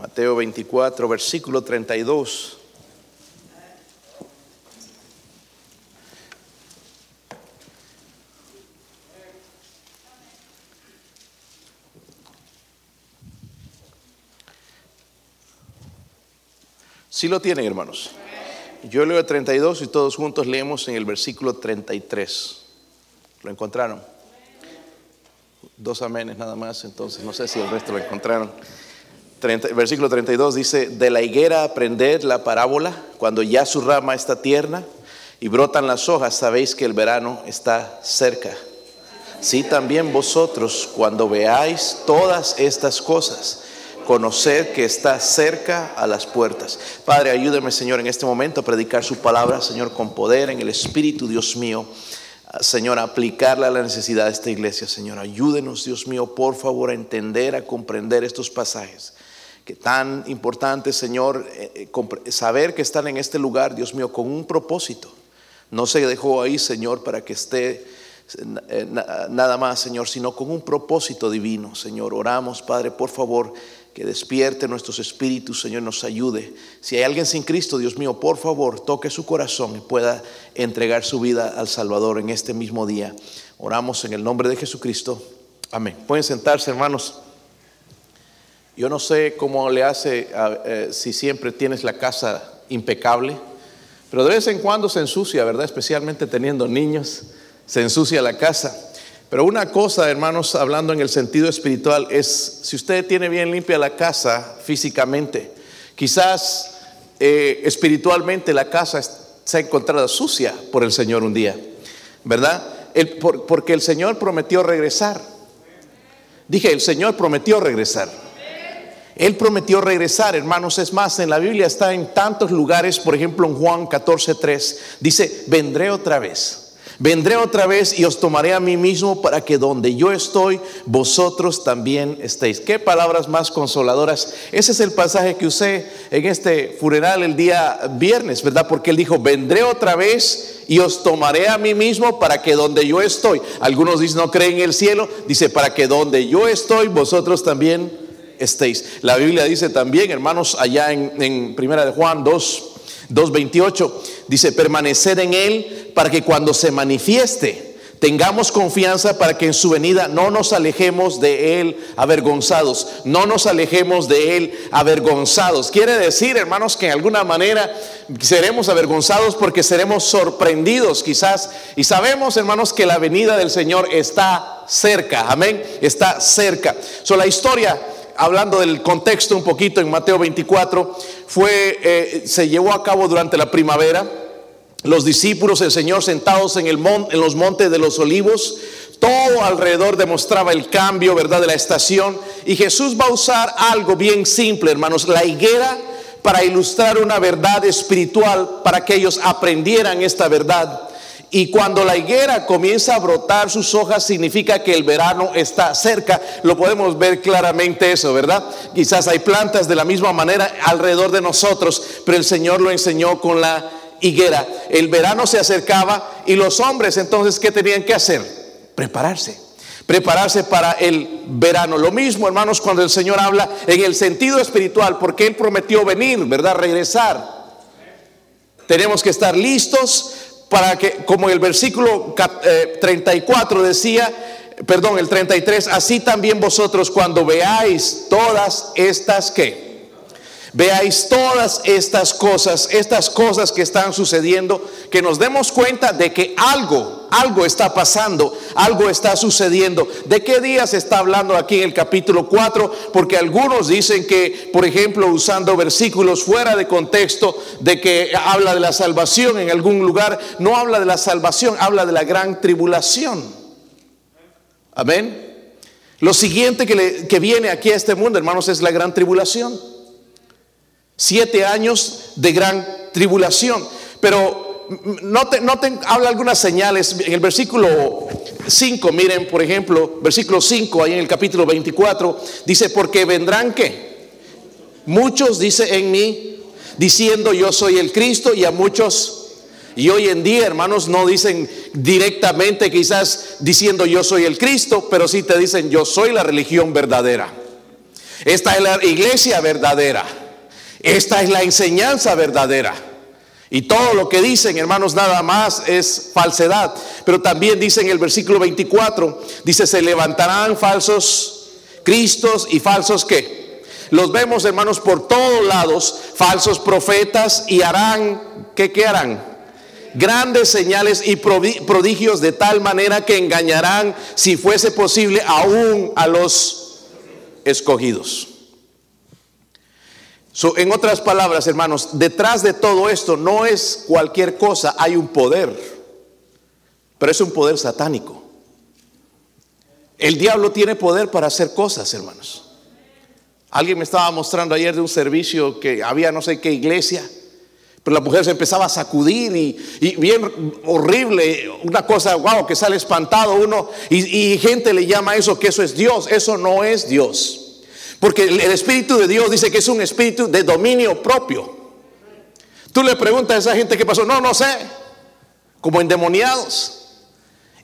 Mateo 24, versículo 32. Si lo tienen, hermanos. Yo leo el 32 y todos juntos leemos en el versículo 33. ¿Lo encontraron? Dos amenes nada más, entonces no sé si el resto lo encontraron. Versículo 32 dice, de la higuera aprended la parábola, cuando ya su rama está tierna y brotan las hojas, sabéis que el verano está cerca. Sí, también vosotros, cuando veáis todas estas cosas, conocer que está cerca a las puertas. Padre, ayúdeme, Señor, en este momento a predicar su palabra, Señor, con poder en el Espíritu, Dios mío. Señor, aplicarla a la necesidad de esta iglesia, Señor. Ayúdenos, Dios mío, por favor, a entender, a comprender estos pasajes. Tan importante, Señor, eh, eh, saber que están en este lugar, Dios mío, con un propósito. No se dejó ahí, Señor, para que esté eh, nada más, Señor, sino con un propósito divino, Señor. Oramos, Padre, por favor, que despierte nuestros espíritus, Señor, nos ayude. Si hay alguien sin Cristo, Dios mío, por favor, toque su corazón y pueda entregar su vida al Salvador en este mismo día. Oramos en el nombre de Jesucristo. Amén. Pueden sentarse, hermanos. Yo no sé cómo le hace eh, si siempre tienes la casa impecable, pero de vez en cuando se ensucia, ¿verdad? Especialmente teniendo niños, se ensucia la casa. Pero una cosa, hermanos, hablando en el sentido espiritual, es si usted tiene bien limpia la casa físicamente, quizás eh, espiritualmente la casa se ha encontrado sucia por el Señor un día, ¿verdad? porque el Señor prometió regresar. Dije, el Señor prometió regresar. Él prometió regresar, hermanos. Es más, en la Biblia está en tantos lugares, por ejemplo en Juan 14:3, dice, vendré otra vez Vendré otra vez y os tomaré a mí mismo para que donde yo estoy, vosotros también estéis. Qué palabras más consoladoras. Ese es el pasaje que usé en este funeral el día viernes, ¿verdad? Porque él dijo, vendré otra vez y os tomaré a mí mismo para que donde yo estoy, algunos dicen no creen en el cielo, dice, para que donde yo estoy, vosotros también estéis. La Biblia dice también, hermanos, allá en, en Primera de Juan 2, 2.28 dice, permanecer en Él para que cuando se manifieste tengamos confianza para que en su venida no nos alejemos de Él avergonzados, no nos alejemos de Él avergonzados. Quiere decir, hermanos, que en alguna manera seremos avergonzados porque seremos sorprendidos quizás. Y sabemos, hermanos, que la venida del Señor está cerca, amén, está cerca. So, la historia hablando del contexto un poquito en Mateo 24, fue, eh, se llevó a cabo durante la primavera. Los discípulos, el Señor sentados en, el en los montes de los olivos, todo alrededor demostraba el cambio, ¿verdad?, de la estación. Y Jesús va a usar algo bien simple, hermanos, la higuera para ilustrar una verdad espiritual, para que ellos aprendieran esta verdad. Y cuando la higuera comienza a brotar sus hojas, significa que el verano está cerca. Lo podemos ver claramente eso, ¿verdad? Quizás hay plantas de la misma manera alrededor de nosotros, pero el Señor lo enseñó con la higuera. El verano se acercaba y los hombres entonces, ¿qué tenían que hacer? Prepararse. Prepararse para el verano. Lo mismo, hermanos, cuando el Señor habla en el sentido espiritual, porque Él prometió venir, ¿verdad? Regresar. Tenemos que estar listos para que, como el versículo 34 eh, decía, perdón, el 33, así también vosotros cuando veáis todas estas que veáis todas estas cosas, estas cosas que están sucediendo, que nos demos cuenta de que algo, algo está pasando, algo está sucediendo. ¿De qué día se está hablando aquí en el capítulo 4? Porque algunos dicen que, por ejemplo, usando versículos fuera de contexto, de que habla de la salvación en algún lugar, no habla de la salvación, habla de la gran tribulación. Amén. Lo siguiente que, que viene aquí a este mundo, hermanos, es la gran tribulación siete años de gran tribulación. Pero no te, habla algunas señales. En el versículo 5, miren, por ejemplo, versículo 5, ahí en el capítulo 24, dice, porque vendrán que muchos, dice en mí, diciendo yo soy el Cristo, y a muchos y hoy en día, hermanos, no dicen directamente quizás diciendo yo soy el Cristo, pero sí te dicen yo soy la religión verdadera. Esta es la iglesia verdadera. Esta es la enseñanza verdadera. Y todo lo que dicen, hermanos, nada más es falsedad. Pero también dice en el versículo 24, dice, se levantarán falsos cristos y falsos qué. Los vemos, hermanos, por todos lados, falsos profetas y harán, ¿qué, qué harán? Grandes señales y prodigios de tal manera que engañarán, si fuese posible, aún a los escogidos en otras palabras, hermanos, detrás de todo esto no es cualquier cosa, hay un poder, pero es un poder satánico. El diablo tiene poder para hacer cosas, hermanos. Alguien me estaba mostrando ayer de un servicio que había no sé qué iglesia, pero la mujer se empezaba a sacudir y, bien horrible, una cosa, wow, que sale espantado uno y, y gente le llama eso que eso es Dios, eso no es Dios. Porque el Espíritu de Dios dice que es un espíritu de dominio propio. Tú le preguntas a esa gente qué pasó. No, no sé. Como endemoniados.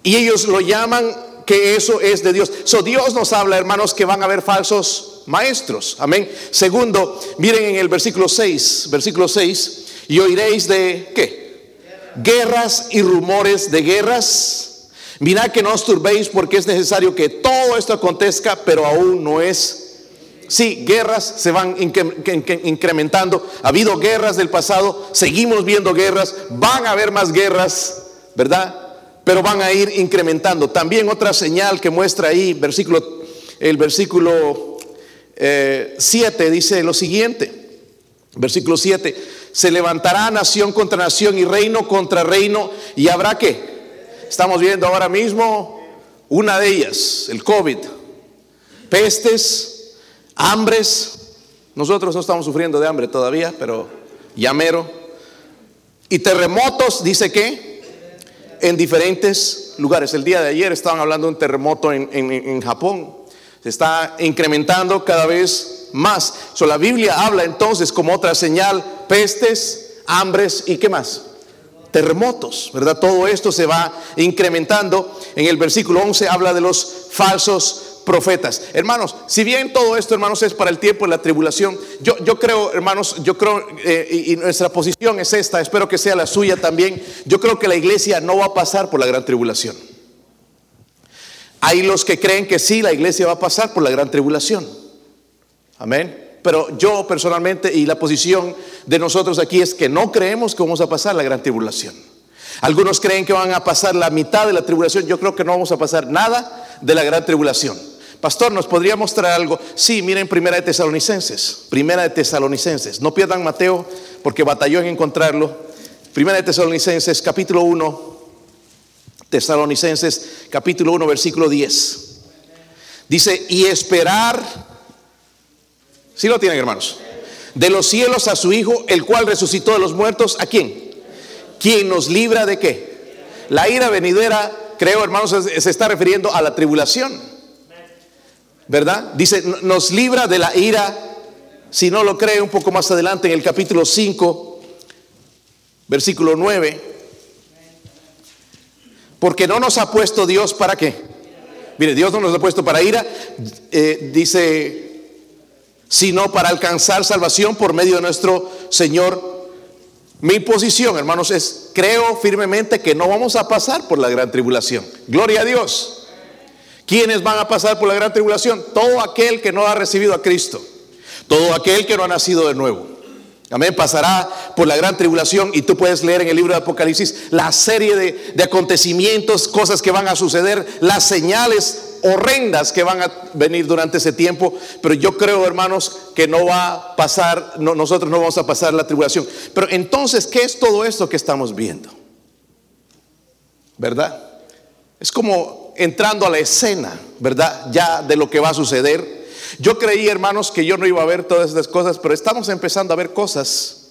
Y ellos lo llaman que eso es de Dios. So Dios nos habla, hermanos, que van a haber falsos maestros. Amén. Segundo, miren en el versículo 6, versículo 6, y oiréis de qué? Guerras y rumores de guerras. Mirad que no os turbéis porque es necesario que todo esto acontezca, pero aún no es Sí, guerras se van incrementando. Ha habido guerras del pasado, seguimos viendo guerras, van a haber más guerras, ¿verdad? Pero van a ir incrementando. También otra señal que muestra ahí, versículo, el versículo 7 eh, dice lo siguiente, versículo 7, se levantará nación contra nación y reino contra reino y habrá que, estamos viendo ahora mismo una de ellas, el COVID, pestes, hambres. Nosotros no estamos sufriendo de hambre todavía, pero llamero. Y terremotos, dice que, en diferentes lugares. El día de ayer estaban hablando de un terremoto en, Japón. Se está incrementando cada vez más. So, la Biblia habla entonces como otra señal, pestes, hambres y qué más. Terremotos, ¿verdad? Todo esto se va incrementando. En el versículo 11 habla de los falsos profetas. Hermanos, si bien todo esto, hermanos, es para el tiempo de la tribulación, yo, yo creo, hermanos, yo creo, eh, y nuestra posición es esta, espero que sea la suya también, yo creo que la iglesia no va a pasar por la gran tribulación. Hay los que creen que sí, la iglesia va a pasar por la gran tribulación. Amén. Pero yo personalmente y la posición de nosotros aquí es que no creemos que vamos a pasar la gran tribulación. Algunos creen que van a pasar la mitad de la tribulación. Yo creo que no vamos a pasar nada de la gran tribulación. Pastor, ¿nos podría mostrar algo? Sí, miren Primera de Tesalonicenses. Primera de Tesalonicenses. No pierdan Mateo porque batalló en encontrarlo. Primera de Tesalonicenses, capítulo 1. Tesalonicenses, capítulo 1, versículo 10. Dice, y esperar. ¿Sí lo tienen, hermanos? De los cielos a su Hijo, el cual resucitó de los muertos. ¿A quién? ¿Quién nos libra de qué? La ira venidera, creo, hermanos, se está refiriendo a la tribulación. ¿Verdad? Dice, nos libra de la ira, si no lo cree un poco más adelante en el capítulo 5, versículo 9, porque no nos ha puesto Dios para qué. Mire, Dios no nos ha puesto para ira, eh, dice, sino para alcanzar salvación por medio de nuestro Señor. Mi posición, hermanos, es, creo firmemente que no vamos a pasar por la gran tribulación. Gloria a Dios. ¿Quiénes van a pasar por la gran tribulación? Todo aquel que no ha recibido a Cristo. Todo aquel que no ha nacido de nuevo. Amén. Pasará por la gran tribulación y tú puedes leer en el libro de Apocalipsis la serie de, acontecimientos, cosas que van a suceder, las señales horrendas que van a venir durante ese tiempo. Pero yo creo, hermanos, que no va a pasar, nosotros no vamos a pasar la tribulación. Pero entonces, ¿qué es todo esto que estamos viendo? ¿Verdad? Es como entrando a la escena, ¿verdad? Ya de lo que va a suceder. Yo creí, hermanos, que yo no iba a ver todas estas cosas, pero estamos empezando a ver cosas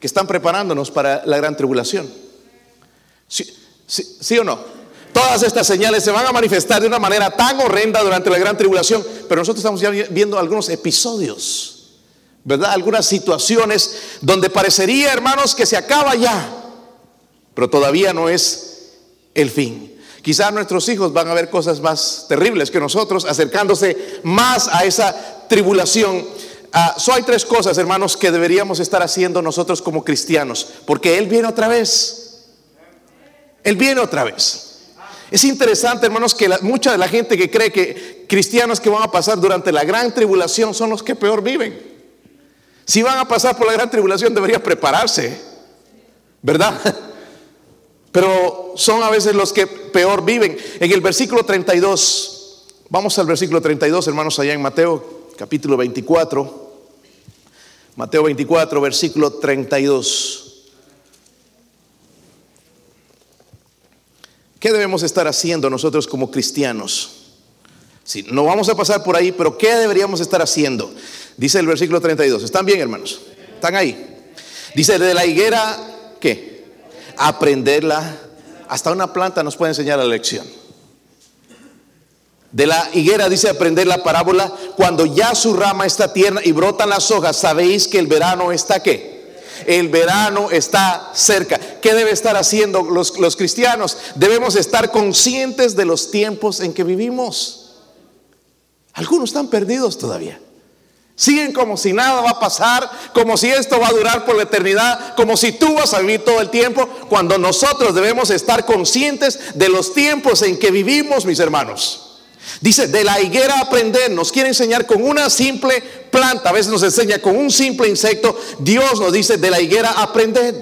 que están preparándonos para la gran tribulación. ¿Sí, o no? Todas estas señales se van a manifestar de una manera tan horrenda durante la gran tribulación, pero nosotros estamos ya viendo algunos episodios, ¿verdad? Algunas situaciones donde parecería, hermanos, que se acaba ya, pero todavía no es el fin. Quizás nuestros hijos van a ver cosas más terribles que nosotros, acercándose más a esa tribulación. Ah, hay tres cosas, hermanos, que deberíamos estar haciendo nosotros como cristianos, porque Él viene otra vez. Él viene otra vez. Es interesante, hermanos, que mucha de la gente que cree que cristianos que van a pasar durante la gran tribulación son los que peor viven. Si van a pasar por la gran tribulación, debería prepararse, ¿verdad? Pero son a veces los que peor viven. En el versículo 32, vamos al versículo 32, hermanos, allá en Mateo capítulo 24. Mateo 24, versículo 32. ¿Qué debemos estar haciendo nosotros como cristianos? Si no vamos a pasar por ahí, pero ¿qué deberíamos estar haciendo? Dice el versículo 32. ¿Están bien, hermanos? ¿Están ahí? Dice, de la higuera, ¿qué? Aprenderla. Hasta una planta nos puede enseñar la lección. De la higuera dice aprender la parábola, cuando ya su rama está tierna y brotan las hojas, sabéis que el verano está qué? El verano está cerca. ¿Qué debe estar haciendo los, los cristianos? Debemos estar conscientes de los tiempos en que vivimos. Algunos están perdidos todavía. Siguen como si nada va a pasar, como si esto va a durar por la eternidad, como si tú vas a vivir todo el tiempo, cuando nosotros debemos estar conscientes de los tiempos en que vivimos, mis hermanos. Dice, de la higuera aprender, nos quiere enseñar con una simple planta, a veces nos enseña con un simple insecto, Dios nos dice, de la higuera aprended.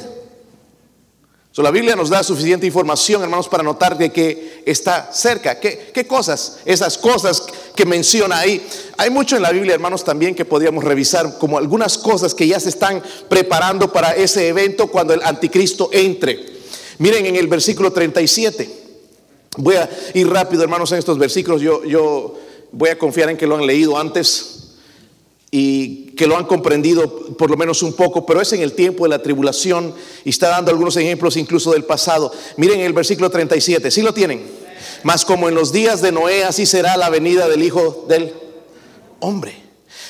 la Biblia nos da suficiente información, hermanos, para notar de que está cerca. ¿Qué, ¿Qué, cosas? Esas cosas que menciona ahí. Hay mucho en la Biblia, hermanos, también que podríamos revisar, como algunas cosas que ya se están preparando para ese evento cuando el anticristo entre. Miren en el versículo 37. Voy a ir rápido, hermanos, en estos versículos. Yo, yo voy a confiar en que lo han leído antes y que lo han comprendido por lo menos un poco, pero es en el tiempo de la tribulación y está dando algunos ejemplos incluso del pasado. Miren el versículo 37, ¿sí lo tienen? Mas como en los días de Noé, así será la venida del Hijo del Hombre.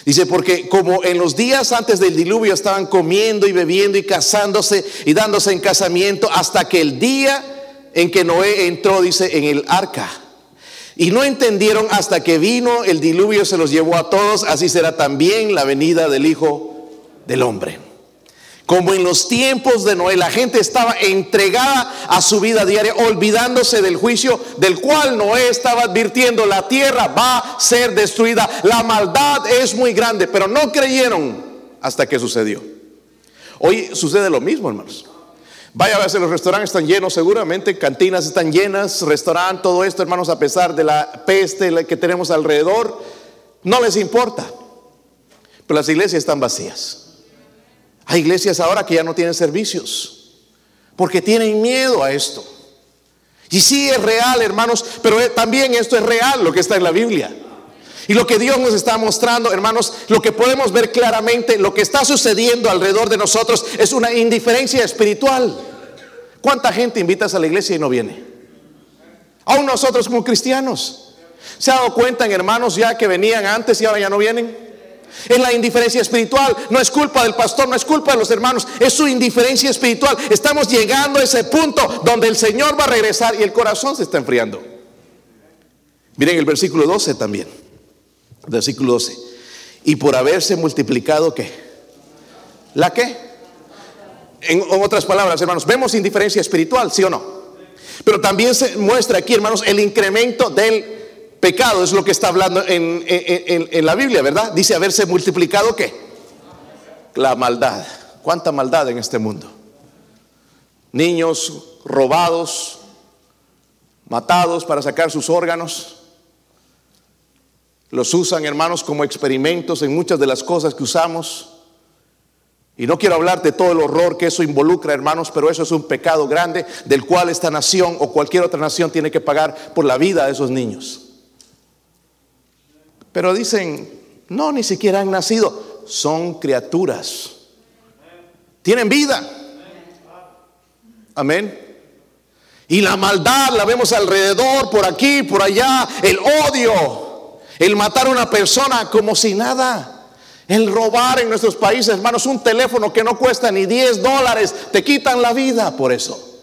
Dice, porque como en los días antes del diluvio estaban comiendo y bebiendo y casándose y dándose en casamiento hasta que el día en que Noé entró, dice, en el arca. Y no entendieron hasta que vino el diluvio, se los llevó a todos, así será también la venida del Hijo del Hombre. Como en los tiempos de Noé, la gente estaba entregada a su vida diaria, olvidándose del juicio del cual Noé estaba advirtiendo, la tierra va a ser destruida, la maldad es muy grande, pero no creyeron hasta que sucedió. Hoy sucede lo mismo, hermanos. Vaya a ver, los restaurantes están llenos seguramente, cantinas están llenas, restaurante, todo esto, hermanos, a pesar de la peste que tenemos alrededor, no les importa. Pero las iglesias están vacías. Hay iglesias ahora que ya no tienen servicios, porque tienen miedo a esto. Y sí es real, hermanos, pero también esto es real, lo que está en la Biblia. Y lo que Dios nos está mostrando, hermanos, lo que podemos ver claramente, lo que está sucediendo alrededor de nosotros es una indiferencia espiritual. ¿Cuánta gente invitas a la iglesia y no viene? Aún nosotros como cristianos. ¿Se ha dado cuenta, hermanos, ya que venían antes y ahora ya no vienen? Es la indiferencia espiritual. No es culpa del pastor, no es culpa de los hermanos. Es su indiferencia espiritual. Estamos llegando a ese punto donde el Señor va a regresar y el corazón se está enfriando. Miren el versículo 12 también. Versículo 12. Y por haberse multiplicado, ¿qué? ¿La qué? En, otras palabras, hermanos, vemos indiferencia espiritual, ¿sí o no? Pero también se muestra aquí, hermanos, el incremento del pecado, es lo que está hablando en, la Biblia, ¿verdad? Dice haberse multiplicado, ¿qué? La maldad. ¿Cuánta maldad en este mundo? Niños robados, matados para sacar sus órganos los usan, hermanos, como experimentos en muchas de las cosas que usamos. Y no quiero hablar de todo el horror que eso involucra, hermanos, pero eso es un pecado grande del cual esta nación o cualquier otra nación tiene que pagar por la vida de esos niños. Pero dicen, no, ni siquiera han nacido, son criaturas. Tienen vida. Amén. Y la maldad la vemos alrededor, por aquí, por allá, el odio el matar a una persona como si nada. El robar en nuestros países, hermanos, un teléfono que no cuesta ni 10 dólares, te quitan la vida por eso.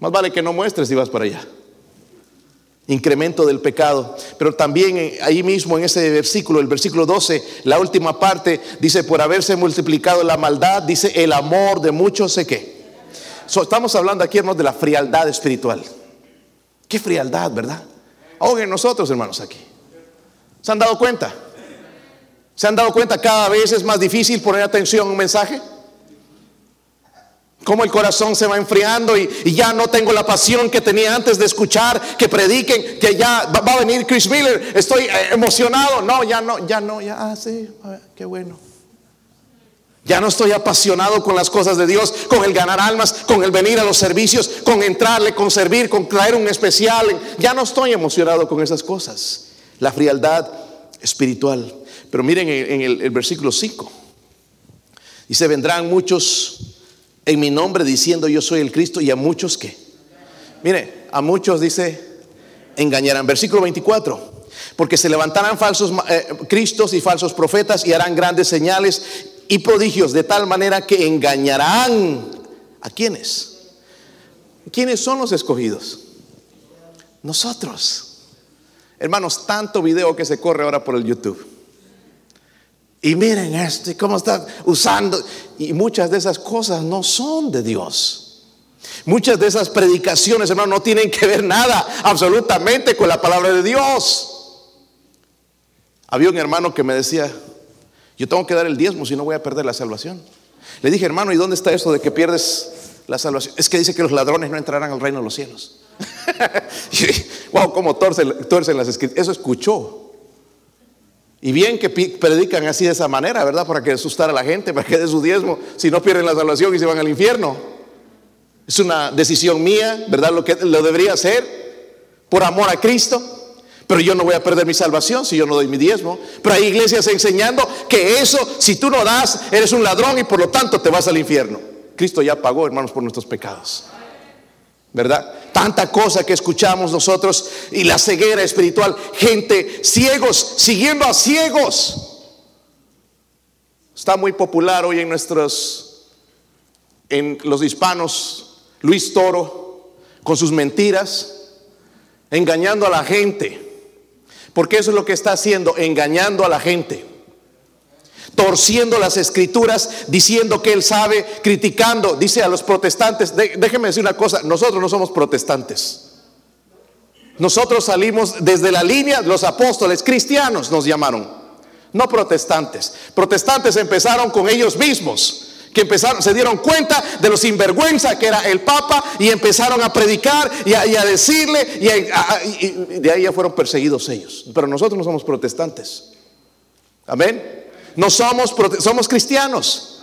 Más vale que no muestres si vas para allá. Incremento del pecado. Pero también eh, ahí mismo en ese versículo, el versículo 12, la última parte dice, por haberse multiplicado la maldad, dice, el amor de muchos sé qué. estamos hablando aquí, hermanos, de la frialdad espiritual. Qué frialdad, ¿verdad? Oigan nosotros, hermanos, aquí. ¿Se han dado cuenta? ¿Se han dado cuenta cada vez es más difícil poner atención a un mensaje? Cómo el corazón se va enfriando y, ya no tengo la pasión que tenía antes de escuchar que prediquen, que ya va, a venir Chris Miller, estoy eh, emocionado. No, ya no, ya no, ya, ah, sí, qué bueno. Ya no estoy apasionado con las cosas de Dios, con el ganar almas, con el venir a los servicios, con entrarle, con servir, con traer un especial. Ya no estoy emocionado con esas cosas. La frialdad espiritual. Pero miren en el, el versículo 5. Dice, vendrán muchos en mi nombre diciendo yo soy el Cristo y a muchos que. Mire, a muchos dice engañarán. Versículo 24. Porque se levantarán falsos eh, cristos y falsos profetas y harán grandes señales y prodigios de tal manera que engañarán a quienes. ¿Quiénes son los escogidos? Nosotros. Hermanos, tanto video que se corre ahora por el YouTube. Y miren esto, y cómo está usando. Y muchas de esas cosas no son de Dios. Muchas de esas predicaciones, hermano, no tienen que ver nada absolutamente con la palabra de Dios. Había un hermano que me decía, yo tengo que dar el diezmo si no voy a perder la salvación. Le dije, hermano, ¿y dónde está esto de que pierdes la salvación? Es que dice que los ladrones no entrarán al reino de los cielos. wow, cómo torcen, las escrituras. Eso escuchó. Y bien que predican así de esa manera, ¿verdad? Para que asustar a la gente, para que dé su diezmo, si no pierden la salvación y se van al infierno. Es una decisión mía, ¿verdad? Lo que lo debería hacer por amor a Cristo. Pero yo no voy a perder mi salvación si yo no doy mi diezmo. Pero hay iglesias enseñando que eso, si tú no das, eres un ladrón y por lo tanto te vas al infierno. Cristo ya pagó, hermanos, por nuestros pecados. ¿Verdad? Tanta cosa que escuchamos nosotros y la ceguera espiritual, gente ciegos, siguiendo a ciegos. Está muy popular hoy en nuestros, en los hispanos, Luis Toro, con sus mentiras, engañando a la gente. Porque eso es lo que está haciendo, engañando a la gente torciendo las escrituras, diciendo que él sabe, criticando, dice a los protestantes, déjenme decir una cosa, nosotros no somos protestantes. Nosotros salimos desde la línea, los apóstoles cristianos nos llamaron, no protestantes. Protestantes empezaron con ellos mismos que empezaron, se dieron cuenta de lo sinvergüenza que era el Papa y empezaron a predicar y a, decirle, y, y, de ahí ya fueron perseguidos ellos. Pero nosotros no somos protestantes. Amén. No somos, somos cristianos.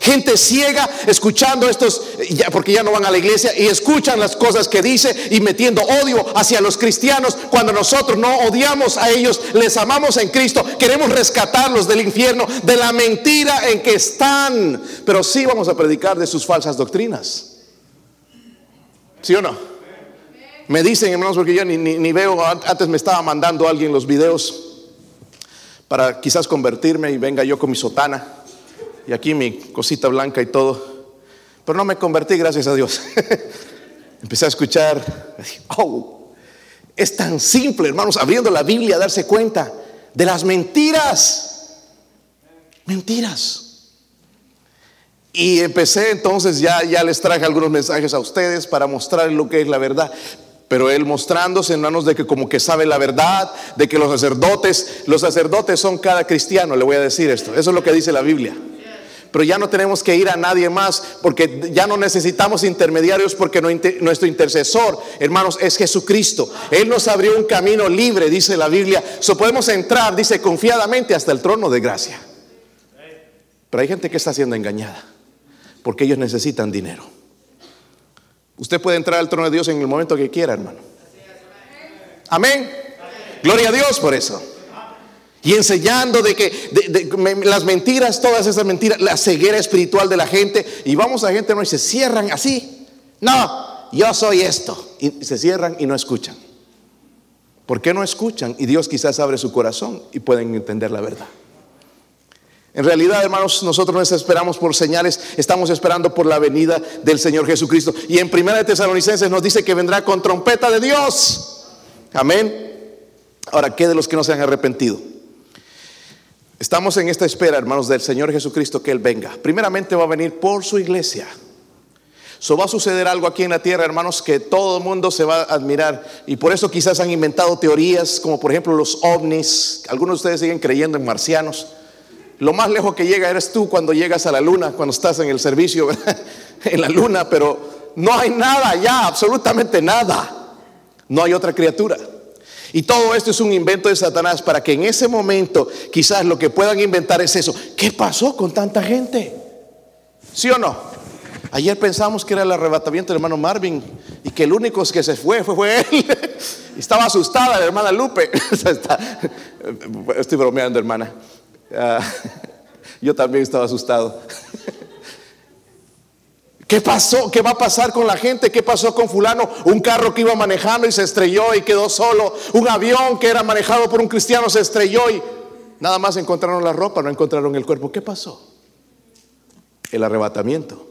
Gente ciega escuchando estos, porque ya no van a la iglesia y escuchan las cosas que dice y metiendo odio hacia los cristianos cuando nosotros no odiamos a ellos, les amamos en Cristo, queremos rescatarlos del infierno, de la mentira en que están, pero sí vamos a predicar de sus falsas doctrinas. ¿Sí o no? Me dicen, hermanos, porque yo ni, ni veo, antes me estaba mandando alguien los videos para quizás convertirme y venga yo con mi sotana y aquí mi cosita blanca y todo. Pero no me convertí, gracias a Dios. Empecé a escuchar, oh, es tan simple, hermanos, abriendo la Biblia, darse cuenta de las mentiras. Mentiras. Y empecé entonces, ya, ya les traje algunos mensajes a ustedes para mostrar lo que es la verdad. Pero él mostrándose, hermanos, de que como que sabe la verdad, de que los sacerdotes, los sacerdotes son cada cristiano, le voy a decir esto. Eso es lo que dice la Biblia. Pero ya no tenemos que ir a nadie más porque ya no necesitamos intermediarios porque nuestro intercesor, hermanos, es Jesucristo. Él nos abrió un camino libre, dice la Biblia. So podemos entrar, dice, confiadamente hasta el trono de gracia. Pero hay gente que está siendo engañada porque ellos necesitan dinero. Usted puede entrar al trono de Dios en el momento que quiera, hermano. Amén. Gloria a Dios por eso. Y enseñando de que las mentiras, todas esas mentiras, la ceguera espiritual de la gente. Y vamos a gente no y se cierran así. No, yo soy esto. Y se cierran y no escuchan. ¿Por qué no escuchan? Y Dios quizás abre su corazón y pueden entender la verdad. En realidad, hermanos, nosotros no esperamos por señales, estamos esperando por la venida del Señor Jesucristo. Y en Primera de Tesalonicenses nos dice que vendrá con trompeta de Dios. Amén. Ahora, ¿qué de los que no se han arrepentido? Estamos en esta espera, hermanos, del Señor Jesucristo que Él venga. Primeramente va a venir por su iglesia. So va a suceder algo aquí en la tierra, hermanos, que todo el mundo se va a admirar. Y por eso quizás han inventado teorías como por ejemplo los ovnis. Algunos de ustedes siguen creyendo en marcianos. Lo más lejos que llega eres tú cuando llegas a la luna, cuando estás en el servicio en la luna, pero no hay nada ya, absolutamente nada. No hay otra criatura. Y todo esto es un invento de Satanás para que en ese momento quizás lo que puedan inventar es eso. ¿Qué pasó con tanta gente? ¿Sí o no? Ayer pensamos que era el arrebatamiento del hermano Marvin y que el único que se fue fue, él. Estaba asustada la hermana Lupe. Estoy bromeando, hermana. Ah, yo también estaba asustado. ¿Qué pasó? ¿Qué va a pasar con la gente? ¿Qué pasó con fulano? Un carro que iba manejando y se estrelló y quedó solo. Un avión que era manejado por un cristiano se estrelló y nada más encontraron la ropa, no encontraron el cuerpo. ¿Qué pasó? El arrebatamiento.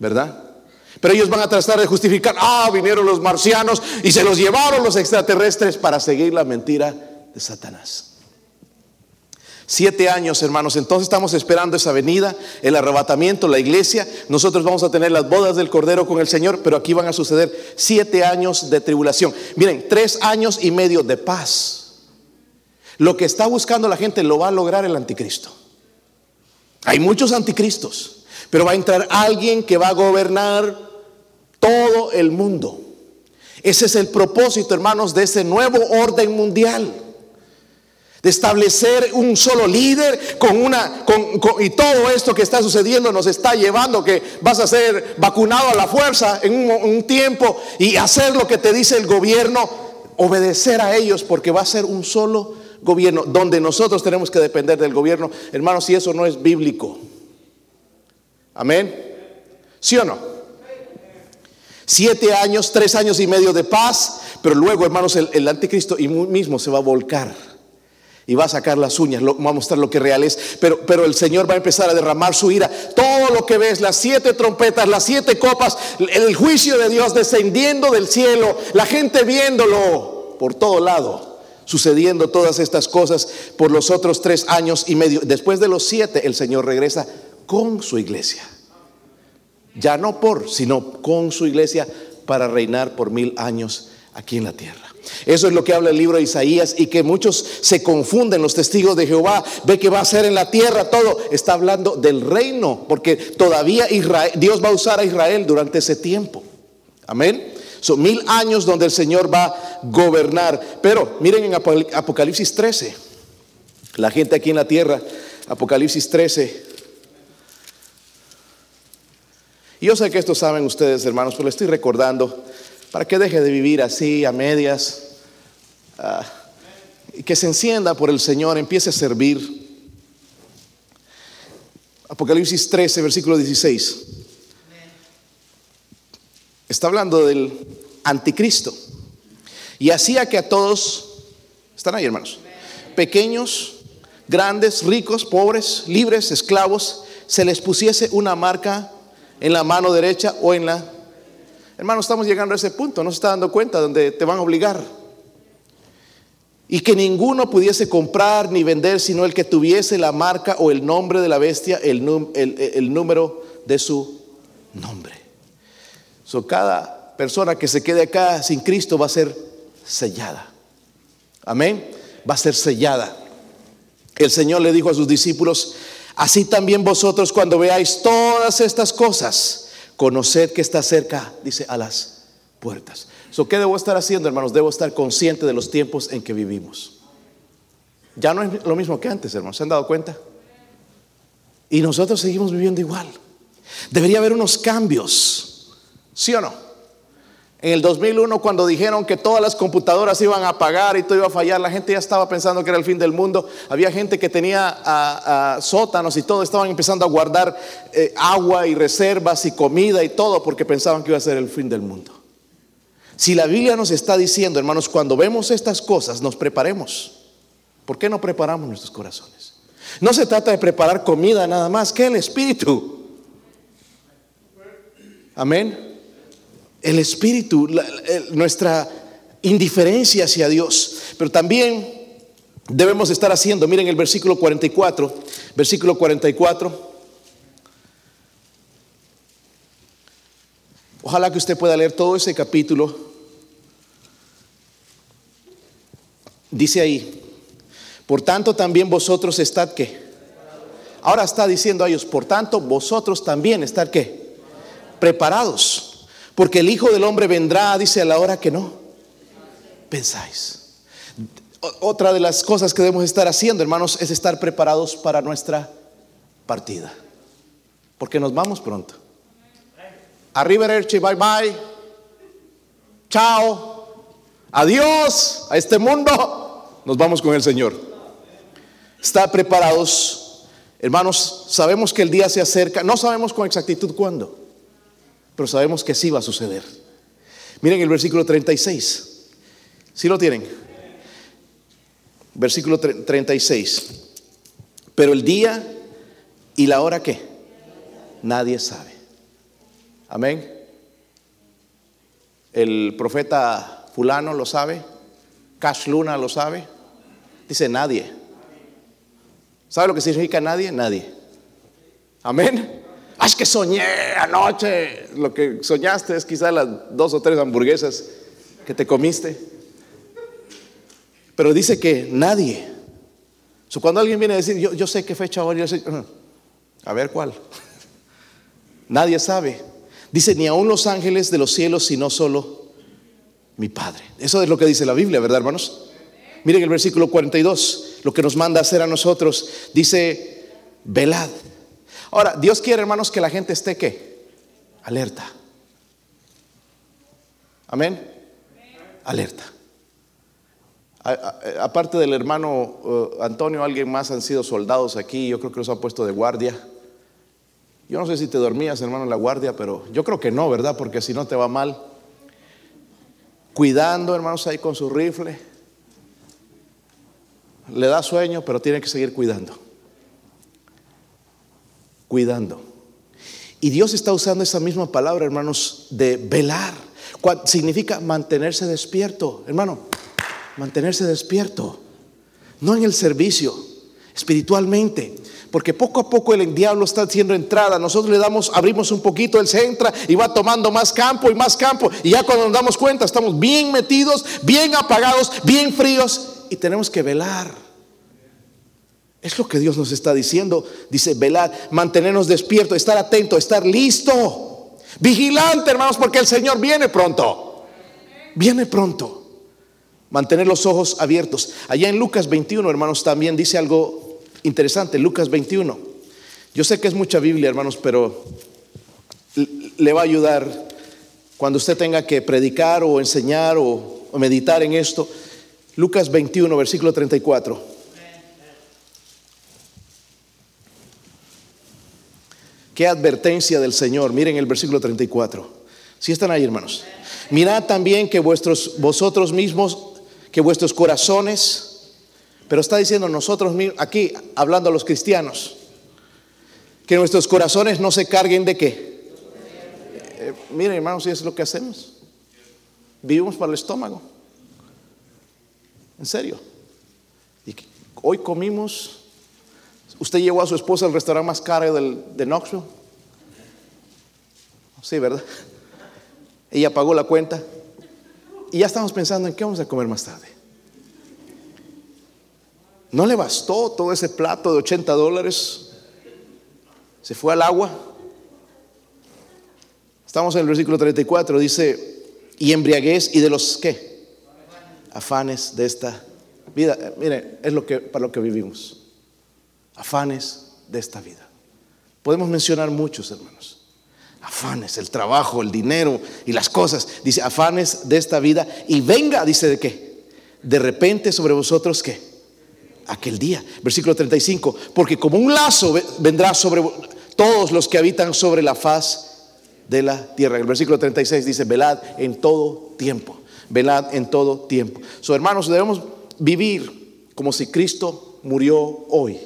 ¿Verdad? Pero ellos van a tratar de justificar, ah, vinieron los marcianos y se los llevaron los extraterrestres para seguir la mentira de Satanás. Siete años, hermanos. Entonces estamos esperando esa venida, el arrebatamiento, la iglesia. Nosotros vamos a tener las bodas del Cordero con el Señor, pero aquí van a suceder siete años de tribulación. Miren, tres años y medio de paz. Lo que está buscando la gente lo va a lograr el anticristo. Hay muchos anticristos, pero va a entrar alguien que va a gobernar todo el mundo. Ese es el propósito, hermanos, de ese nuevo orden mundial de establecer un solo líder con una y todo esto que está sucediendo nos está llevando que vas a ser vacunado a la fuerza en un, tiempo y hacer lo que te dice el gobierno, obedecer a ellos porque va a ser un solo gobierno donde nosotros tenemos que depender del gobierno, hermanos, si eso no es bíblico. Amén. ¿Sí o no? Siete años, tres años y medio de paz, pero luego, hermanos, el, el anticristo mismo se va a volcar y va a sacar las uñas, va a mostrar lo que real es. Pero, pero el Señor va a empezar a derramar su ira. Todo lo que ves, las siete trompetas, las siete copas, el juicio de Dios descendiendo del cielo, la gente viéndolo por todo lado, sucediendo todas estas cosas por los otros tres años y medio. Después de los siete, el Señor regresa con su iglesia. Ya no por, sino con su iglesia para reinar por mil años aquí en la tierra. Eso es lo que habla el libro de Isaías y que muchos se confunden, los testigos de Jehová, ve que va a ser en la tierra todo. Está hablando del reino, porque todavía Dios va a usar a Israel durante ese tiempo. Amén. Son mil años donde el Señor va a gobernar. Pero miren en Apocalipsis 13, la gente aquí en la tierra, Apocalipsis 13. Y yo sé que esto saben ustedes, hermanos, pero le estoy recordando para que deje de vivir así a medias ah, y que se encienda por el Señor, empiece a servir. Apocalipsis 13, versículo 16. Está hablando del anticristo. Y hacía que a todos, están ahí hermanos, pequeños, grandes, ricos, pobres, libres, esclavos, se les pusiese una marca en la mano derecha o en la Hermano, estamos llegando a ese punto, no se está dando cuenta donde te van a obligar. Y que ninguno pudiese comprar ni vender sino el que tuviese la marca o el nombre de la bestia, el, número de su nombre. So, cada persona que se quede acá sin Cristo va a ser sellada. Amén. Va a ser sellada. El Señor le dijo a sus discípulos, así también vosotros cuando veáis todas estas cosas, Conoced que está cerca, dice, a las puertas. So, ¿Qué debo estar haciendo, hermanos? Debo estar consciente de los tiempos en que vivimos. Ya no es lo mismo que antes, hermanos. ¿Se han dado cuenta? Y nosotros seguimos viviendo igual. Debería haber unos cambios. ¿Sí o no? En el 2001, cuando dijeron que todas las computadoras iban a apagar y todo iba a fallar, la gente ya estaba pensando que era el fin del mundo. Había gente que tenía sótanos y todo, estaban empezando a guardar eh, agua y reservas y comida y todo porque pensaban que iba a ser el fin del mundo. Si la Biblia nos está diciendo, hermanos, cuando vemos estas cosas, nos preparemos. ¿Por qué no preparamos nuestros corazones? No se trata de preparar comida nada más que el Espíritu. Amén el espíritu, nuestra indiferencia hacia Dios. Pero también debemos estar haciendo, miren el versículo 44, versículo 44. Ojalá que usted pueda leer todo ese capítulo. Dice ahí, por tanto también vosotros estad que. Ahora está diciendo a ellos, por tanto vosotros también estad que. Preparados. Porque el Hijo del Hombre vendrá, dice a la hora que no. Pensáis. Otra de las cosas que debemos estar haciendo, hermanos, es estar preparados para nuestra partida. Porque nos vamos pronto. Arrivederci, bye bye. Chao. Adiós a este mundo. Nos vamos con el Señor. Está preparados. Hermanos, sabemos que el día se acerca. No sabemos con exactitud cuándo, pero sabemos que sí va a suceder. Miren el versículo 36. Si lo tienen? Versículo 36. Pero el día y la hora que nadie sabe. Amén. El profeta fulano lo sabe. Cash Luna lo sabe. Dice nadie. ¿Sabe lo que significa nadie? Nadie. Amén. Ah, es que soñé anoche. Lo que soñaste es quizás las dos o tres hamburguesas que te comiste. Pero dice que nadie. cuando alguien viene a decir, yo, yo sé qué fecha hoy, yo a ver cuál. nadie sabe. Dice, ni aún los ángeles de los cielos, sino solo mi Padre. Eso es lo que dice la Biblia, ¿verdad, hermanos? Miren el versículo 42, lo que nos manda hacer a nosotros. Dice, velad. Ahora, Dios quiere, hermanos, que la gente esté qué? Alerta. Amén. Alerta. aparte del hermano uh, Antonio, alguien más han sido soldados aquí. Yo creo que los ha puesto de guardia. Yo no sé si te dormías, hermano, en la guardia, pero yo creo que no, ¿verdad? Porque si no te va mal. Cuidando, hermanos, ahí con su rifle. Le da sueño, pero tiene que seguir cuidando. Cuidando. Y Dios está usando esa misma palabra, hermanos, de velar. Significa mantenerse despierto, hermano. Mantenerse despierto. No en el servicio, espiritualmente. Porque poco a poco el diablo está haciendo entrada. Nosotros le damos, abrimos un poquito, él se entra y va tomando más campo y más campo. Y ya cuando nos damos cuenta, estamos bien metidos, bien apagados, bien fríos y tenemos que velar. Es lo que Dios nos está diciendo. Dice, velar, mantenernos despiertos, estar atento, estar listo. Vigilante, hermanos, porque el Señor viene pronto. Viene pronto. Mantener los ojos abiertos. Allá en Lucas 21, hermanos, también dice algo interesante, Lucas 21. Yo sé que es mucha Biblia, hermanos, pero le va a ayudar cuando usted tenga que predicar o enseñar o, meditar en esto. Lucas 21, versículo 34. Qué advertencia del Señor. Miren el versículo 34. Si están ahí, hermanos. Mirad también que vuestros, vosotros mismos, que vuestros corazones pero está diciendo nosotros aquí, hablando a los cristianos, que nuestros corazones no se carguen de qué. Eh, miren, hermanos, es lo que hacemos. Vivimos para el estómago. En serio. Y hoy comimos. ¿Usted llevó a su esposa al restaurante más caro del, de Knoxville? Sí, ¿verdad? Ella pagó la cuenta. Y ya estamos pensando en qué vamos a comer más tarde. No le bastó todo ese plato de 80 dólares. Se fue al agua. Estamos en el versículo 34, dice, y embriaguez y de los qué? Afanes de esta vida. Eh, mire, es lo que, para lo que vivimos. Afanes de esta vida. Podemos mencionar muchos, hermanos. Afanes, el trabajo, el dinero y las cosas. Dice, afanes de esta vida. Y venga, dice, ¿de qué? De repente sobre vosotros, ¿qué? aquel día. Versículo 35, porque como un lazo vendrá sobre todos los que habitan sobre la faz de la tierra. El versículo 36 dice, velad en todo tiempo, velad en todo tiempo. So, hermanos, debemos vivir como si Cristo murió hoy,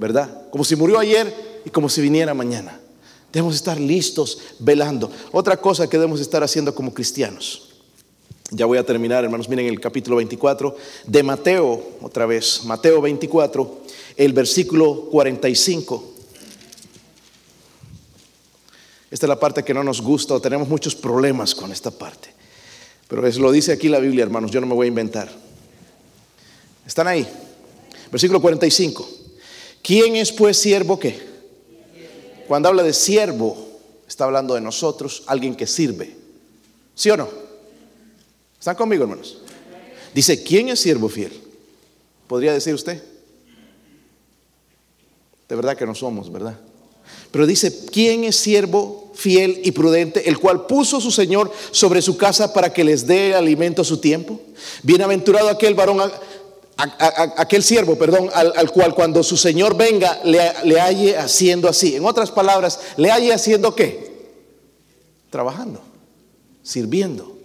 ¿verdad? Como si murió ayer y como si viniera mañana. Debemos estar listos velando. Otra cosa que debemos estar haciendo como cristianos. Ya voy a terminar, hermanos. Miren el capítulo 24 de Mateo, otra vez. Mateo 24, el versículo 45. Esta es la parte que no nos gusta o tenemos muchos problemas con esta parte. Pero es, lo dice aquí la Biblia, hermanos. Yo no me voy a inventar. ¿Están ahí? Versículo 45. ¿Quién es pues siervo qué? Cuando habla de siervo, está hablando de nosotros, alguien que sirve. ¿Sí o no? ¿Están conmigo, hermanos? Dice, ¿quién es siervo fiel? ¿Podría decir usted? De verdad que no somos, ¿verdad? Pero dice, ¿quién es siervo fiel y prudente, el cual puso su Señor sobre su casa para que les dé alimento a su tiempo? Bienaventurado aquel varón aquel siervo, perdón, al, cual cuando su Señor venga le, le halle haciendo así. En otras palabras, le halle haciendo qué? Trabajando, sirviendo.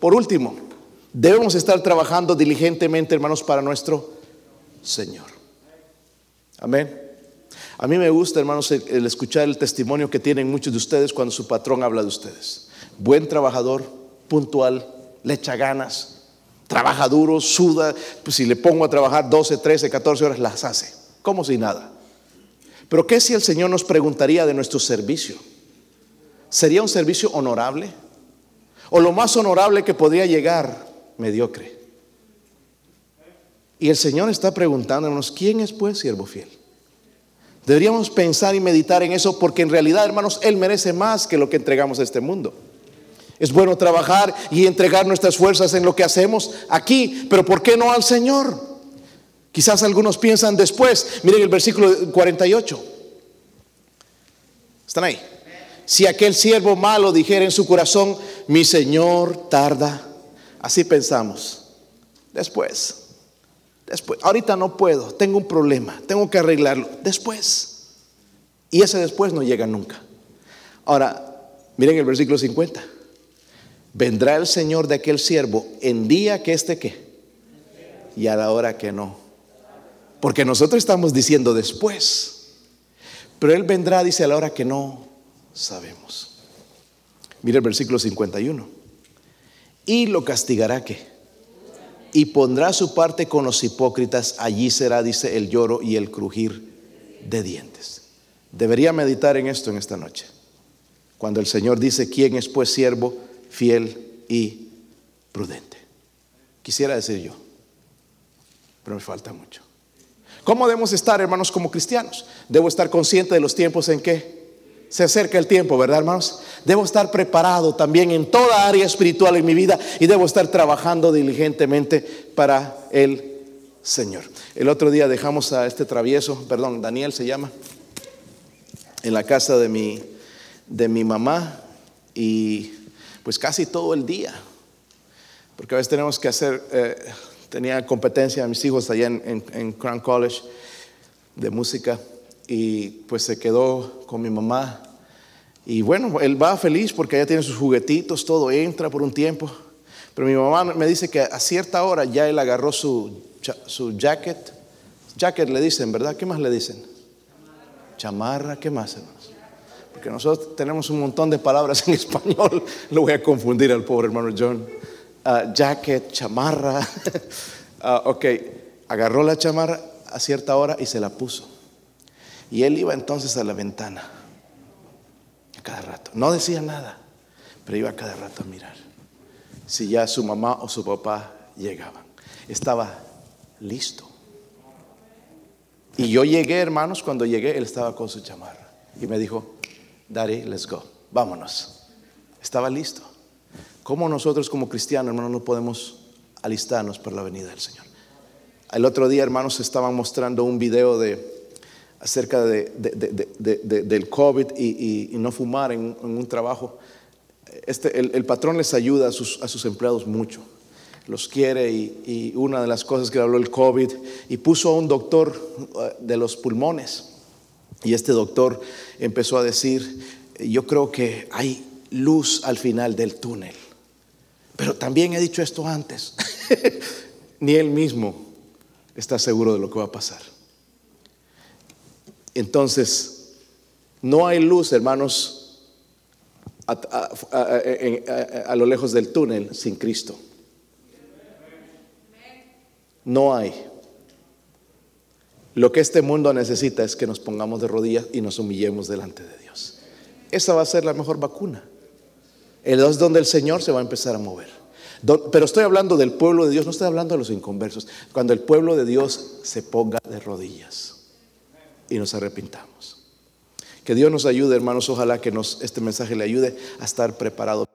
por último, debemos estar trabajando diligentemente, hermanos, para nuestro Señor. Amén. A mí me gusta, hermanos, el escuchar el testimonio que tienen muchos de ustedes cuando su patrón habla de ustedes. Buen trabajador, puntual, le echa ganas, Trabaja duro, suda, pues si le pongo a trabajar 12, 13, 14 horas, las hace, como si nada. Pero ¿qué si el Señor nos preguntaría de nuestro servicio? ¿Sería un servicio honorable? ¿O lo más honorable que podría llegar, mediocre? Y el Señor está preguntándonos, ¿quién es pues siervo fiel? Deberíamos pensar y meditar en eso porque en realidad, hermanos, Él merece más que lo que entregamos a este mundo. Es bueno trabajar y entregar nuestras fuerzas en lo que hacemos aquí, pero ¿por qué no al Señor? Quizás algunos piensan después. Miren el versículo 48. ¿Están ahí? Si aquel siervo malo dijera en su corazón, mi Señor tarda, así pensamos. Después, después, ahorita no puedo, tengo un problema, tengo que arreglarlo. Después. Y ese después no llega nunca. Ahora, miren el versículo 50 vendrá el Señor de aquel siervo en día que esté qué y a la hora que no. Porque nosotros estamos diciendo después, pero Él vendrá, dice, a la hora que no sabemos. Mira el versículo 51. Y lo castigará que. Y pondrá su parte con los hipócritas, allí será, dice, el lloro y el crujir de dientes. Debería meditar en esto en esta noche. Cuando el Señor dice, ¿quién es pues siervo? Fiel y prudente. Quisiera decir yo, pero me falta mucho. ¿Cómo debemos estar, hermanos, como cristianos? Debo estar consciente de los tiempos en que se acerca el tiempo, ¿verdad, hermanos? Debo estar preparado también en toda área espiritual en mi vida y debo estar trabajando diligentemente para el Señor. El otro día dejamos a este travieso, perdón, Daniel se llama, en la casa de mi, de mi mamá y pues casi todo el día. Porque a veces tenemos que hacer, eh, tenía competencia a mis hijos allá en, Crown College de música y pues se quedó con mi mamá. Y bueno, él va feliz porque allá tiene sus juguetitos, todo entra por un tiempo. Pero mi mamá me dice que a cierta hora ya él agarró su, su jacket. Jacket le dicen, ¿verdad? ¿Qué más le dicen? Chamarra, ¿qué más, hermanos? Nosotros tenemos un montón de palabras en español. Lo voy a confundir al pobre hermano John. Ah, jacket, chamarra. Ah, ok, agarró la chamarra a cierta hora y se la puso. Y él iba entonces a la ventana. A cada rato. No decía nada, pero iba a cada rato a mirar. Si ya su mamá o su papá llegaban. Estaba listo. Y yo llegué, hermanos, cuando llegué, él estaba con su chamarra. Y me dijo, Daddy, let's go. Vámonos. Estaba listo. ¿Cómo nosotros como cristianos, hermanos, no podemos alistarnos para la venida del Señor? El otro día, hermanos, estaban mostrando un video de acerca de, del COVID y, no fumar en, un trabajo. Este, el, patrón les ayuda a sus, empleados mucho. Los quiere y, y, una de las cosas que habló el COVID y puso a un doctor uh, de los pulmones y este doctor empezó a decir, yo creo que hay luz al final del túnel. Pero también he dicho esto antes. Ni él mismo está seguro de lo que va a pasar. Entonces, no hay luz, hermanos, a, a- lo lejos del túnel sin Cristo. No hay. Lo que este mundo necesita es que nos pongamos de rodillas y nos humillemos delante de Dios. Esa va a ser la mejor vacuna. Es donde el Señor se va a empezar a mover. Pero estoy hablando del pueblo de Dios, no estoy hablando de los inconversos. Cuando el pueblo de Dios se ponga de rodillas y nos arrepintamos. Que Dios nos ayude, hermanos. Ojalá que este mensaje le ayude a estar preparado